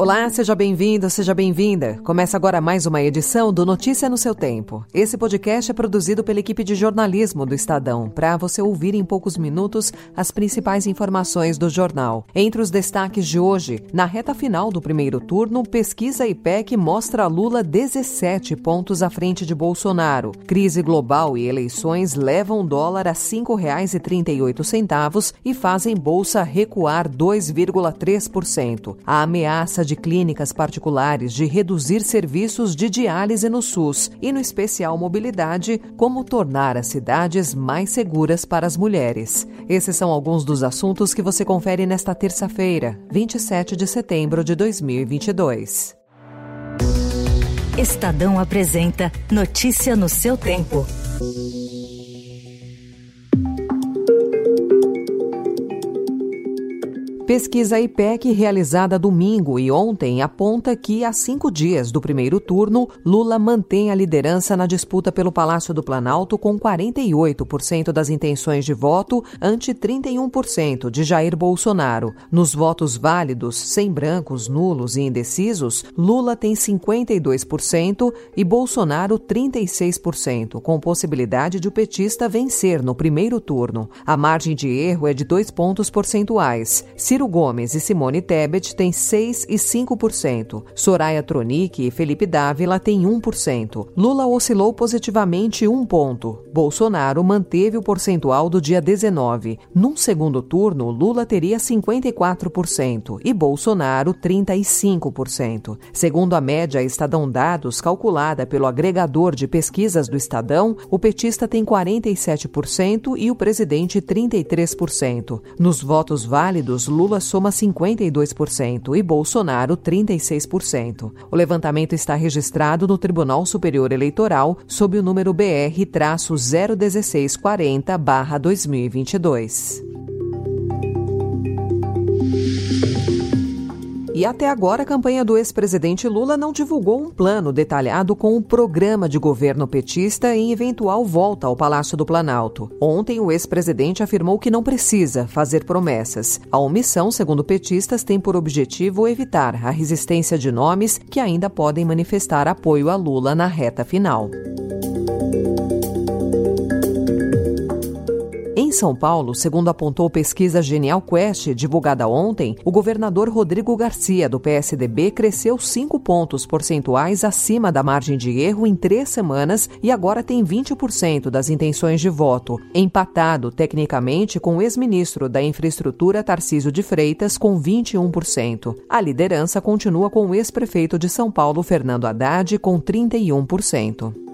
Olá, seja bem-vindo, seja bem-vinda. Começa agora mais uma edição do Notícia no seu Tempo. Esse podcast é produzido pela equipe de jornalismo do Estadão, para você ouvir em poucos minutos as principais informações do jornal. Entre os destaques de hoje, na reta final do primeiro turno, pesquisa IPEC mostra Lula 17 pontos à frente de Bolsonaro. Crise global e eleições levam dólar a R$ 5,38 e fazem bolsa recuar 2,3%. A ameaça de clínicas particulares de reduzir serviços de diálise no SUS e, no especial, mobilidade, como tornar as cidades mais seguras para as mulheres. Esses são alguns dos assuntos que você confere nesta terça-feira, 27 de setembro de 2022. Estadão apresenta Notícia no seu tempo. Pesquisa IPEC realizada domingo e ontem aponta que, há cinco dias do primeiro turno, Lula mantém a liderança na disputa pelo Palácio do Planalto com 48% das intenções de voto ante 31% de Jair Bolsonaro. Nos votos válidos, sem brancos, nulos e indecisos, Lula tem 52% e Bolsonaro 36%, com possibilidade de o petista vencer no primeiro turno. A margem de erro é de dois pontos percentuais. Ciro Gomes e Simone Tebet têm 6% e 5%. Soraya Tronic e Felipe Dávila têm 1%. Lula oscilou positivamente um ponto. Bolsonaro manteve o percentual do dia 19. Num segundo turno, Lula teria 54% e Bolsonaro 35%. Segundo a média Estadão Dados, calculada pelo agregador de pesquisas do Estadão, o petista tem 47% e o presidente 33%. Nos votos válidos, Lula Lula soma 52% e Bolsonaro 36%. O levantamento está registrado no Tribunal Superior Eleitoral sob o número BR-01640-2022. E até agora, a campanha do ex-presidente Lula não divulgou um plano detalhado com o programa de governo petista em eventual volta ao Palácio do Planalto. Ontem, o ex-presidente afirmou que não precisa fazer promessas. A omissão, segundo petistas, tem por objetivo evitar a resistência de nomes que ainda podem manifestar apoio a Lula na reta final. Em São Paulo, segundo apontou pesquisa Genial Quest, divulgada ontem, o governador Rodrigo Garcia, do PSDB, cresceu 5 pontos percentuais acima da margem de erro em três semanas e agora tem 20% das intenções de voto, empatado tecnicamente com o ex-ministro da Infraestrutura Tarcísio de Freitas, com 21%. A liderança continua com o ex-prefeito de São Paulo, Fernando Haddad, com 31%.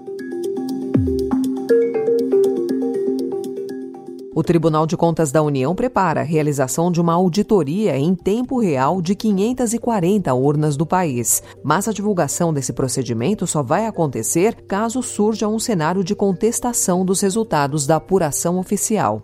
O Tribunal de Contas da União prepara a realização de uma auditoria em tempo real de 540 urnas do país. Mas a divulgação desse procedimento só vai acontecer caso surja um cenário de contestação dos resultados da apuração oficial.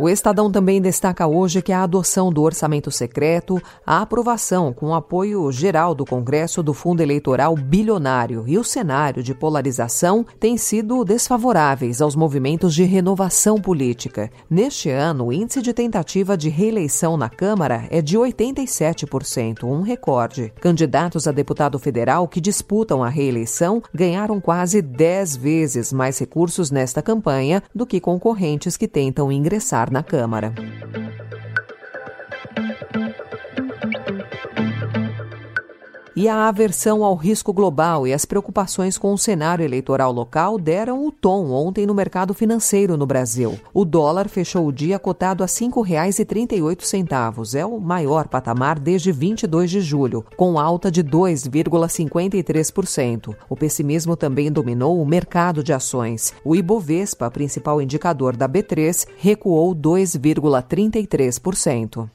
O Estadão também destaca hoje que a adoção do orçamento secreto, a aprovação com apoio geral do Congresso do fundo eleitoral bilionário e o cenário de polarização têm sido desfavoráveis aos movimentos de renovação política. Neste ano, o índice de tentativa de reeleição na Câmara é de 87%, um recorde. Candidatos a deputado federal que disputam a reeleição ganharam quase 10 vezes mais recursos nesta campanha do que concorrentes que tentam ingressar na Câmara. E a aversão ao risco global e as preocupações com o cenário eleitoral local deram o tom ontem no mercado financeiro no Brasil. O dólar fechou o dia cotado a R$ 5,38. É o maior patamar desde 22 de julho, com alta de 2,53%. O pessimismo também dominou o mercado de ações. O Ibovespa, principal indicador da B3, recuou 2,33%.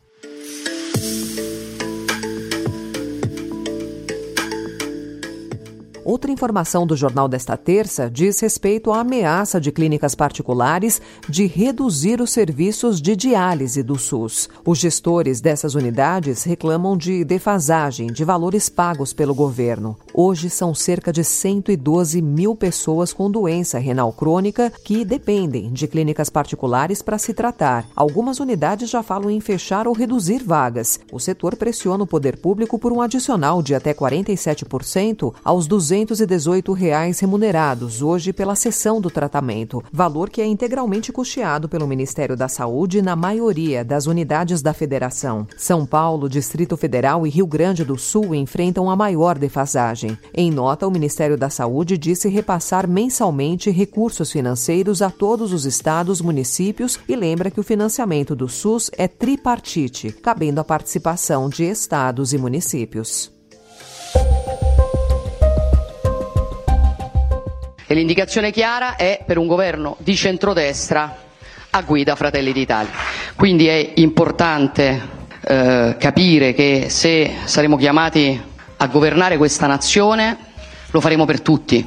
Outra informação do jornal desta terça diz respeito à ameaça de clínicas particulares de reduzir os serviços de diálise do SUS. Os gestores dessas unidades reclamam de defasagem de valores pagos pelo governo. Hoje são cerca de 112 mil pessoas com doença renal crônica que dependem de clínicas particulares para se tratar. Algumas unidades já falam em fechar ou reduzir vagas. O setor pressiona o poder público por um adicional de até 47% aos 218 reais remunerados hoje pela sessão do tratamento, valor que é integralmente custeado pelo Ministério da Saúde na maioria das unidades da federação. São Paulo, Distrito Federal e Rio Grande do Sul enfrentam a maior defasagem. Em nota, o Ministério da Saúde disse repassar mensalmente recursos financeiros a todos os estados, municípios e lembra que o financiamento do SUS é tripartite, cabendo a participação de estados e municípios. E l'indicazione chiara è per un governo di centrodestra a guida Fratelli d'Italia. Quindi è importante eh, capire che se saremo chiamati a governare questa nazione lo faremo per tutti,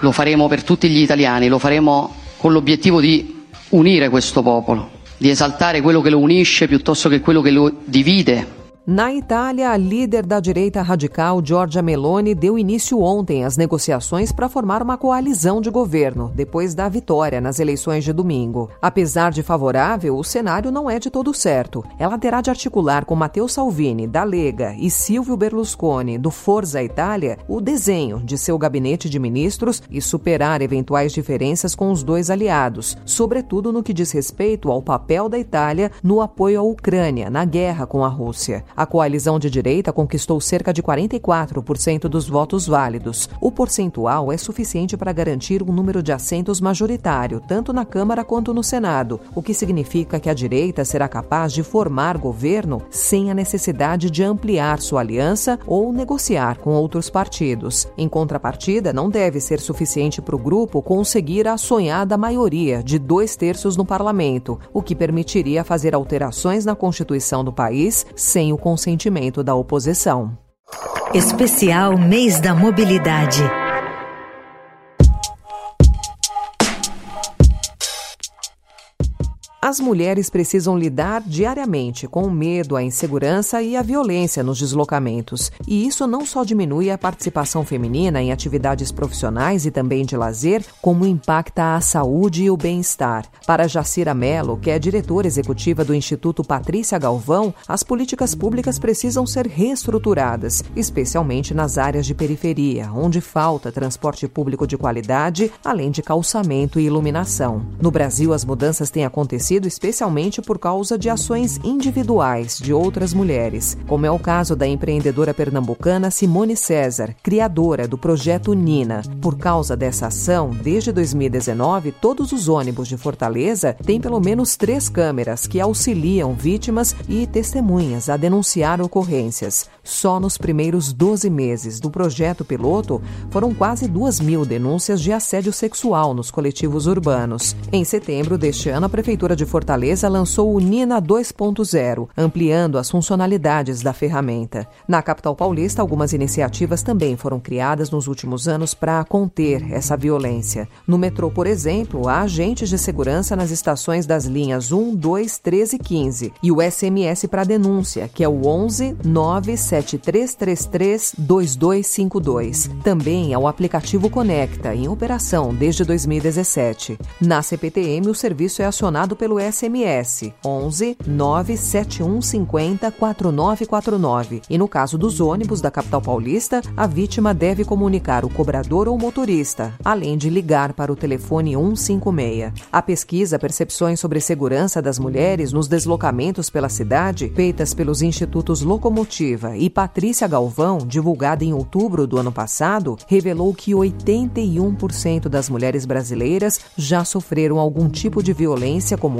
lo faremo per tutti gli italiani, lo faremo con l'obiettivo di unire questo popolo, di esaltare quello che lo unisce piuttosto che quello che lo divide Na Itália, a líder da direita radical, Giorgia Meloni, deu início ontem às negociações para formar uma coalizão de governo, depois da vitória nas eleições de domingo. Apesar de favorável, o cenário não é de todo certo. Ela terá de articular com Matteo Salvini, da Lega, e Silvio Berlusconi, do Forza Itália, o desenho de seu gabinete de ministros e superar eventuais diferenças com os dois aliados, sobretudo no que diz respeito ao papel da Itália no apoio à Ucrânia na guerra com a Rússia. A coalizão de direita conquistou cerca de 44% dos votos válidos. O percentual é suficiente para garantir um número de assentos majoritário, tanto na Câmara quanto no Senado, o que significa que a direita será capaz de formar governo sem a necessidade de ampliar sua aliança ou negociar com outros partidos. Em contrapartida, não deve ser suficiente para o grupo conseguir a sonhada maioria de dois terços no parlamento, o que permitiria fazer alterações na Constituição do país sem o consentimento da oposição. Especial Mês da Mobilidade. As mulheres precisam lidar diariamente com o medo, a insegurança e a violência nos deslocamentos. E isso não só diminui a participação feminina em atividades profissionais e também de lazer, como impacta a saúde e o bem-estar. Para Jacira Mello, que é diretora executiva do Instituto Patrícia Galvão, as políticas públicas precisam ser reestruturadas, especialmente nas áreas de periferia, onde falta transporte público de qualidade, além de calçamento e iluminação. No Brasil, as mudanças têm acontecido especialmente por causa de ações individuais de outras mulheres, como é o caso da empreendedora pernambucana Simone César, criadora do projeto Nina. Por causa dessa ação, desde 2019, todos os ônibus de Fortaleza têm pelo menos três câmeras que auxiliam vítimas e testemunhas a denunciar ocorrências. Só nos primeiros 12 meses do projeto piloto, foram quase duas mil denúncias de assédio sexual nos coletivos urbanos. Em setembro deste ano, a Prefeitura de Fortaleza lançou o Nina 2.0, ampliando as funcionalidades da ferramenta. Na capital paulista, algumas iniciativas também foram criadas nos últimos anos para conter essa violência. No metrô, por exemplo, há agentes de segurança nas estações das linhas 1, 2, 13 e 15 e o SMS para denúncia, que é o 11 97333 2252. Também é o aplicativo Conecta, em operação desde 2017. Na CPTM, o serviço é acionado pelo pelo SMS 11 97150 4949. E no caso dos ônibus da capital paulista, a vítima deve comunicar o cobrador ou motorista, além de ligar para o telefone 156. A pesquisa Percepções sobre Segurança das Mulheres nos Deslocamentos pela Cidade, feitas pelos Institutos Locomotiva e Patrícia Galvão, divulgada em outubro do ano passado, revelou que 81% das mulheres brasileiras já sofreram algum tipo de violência como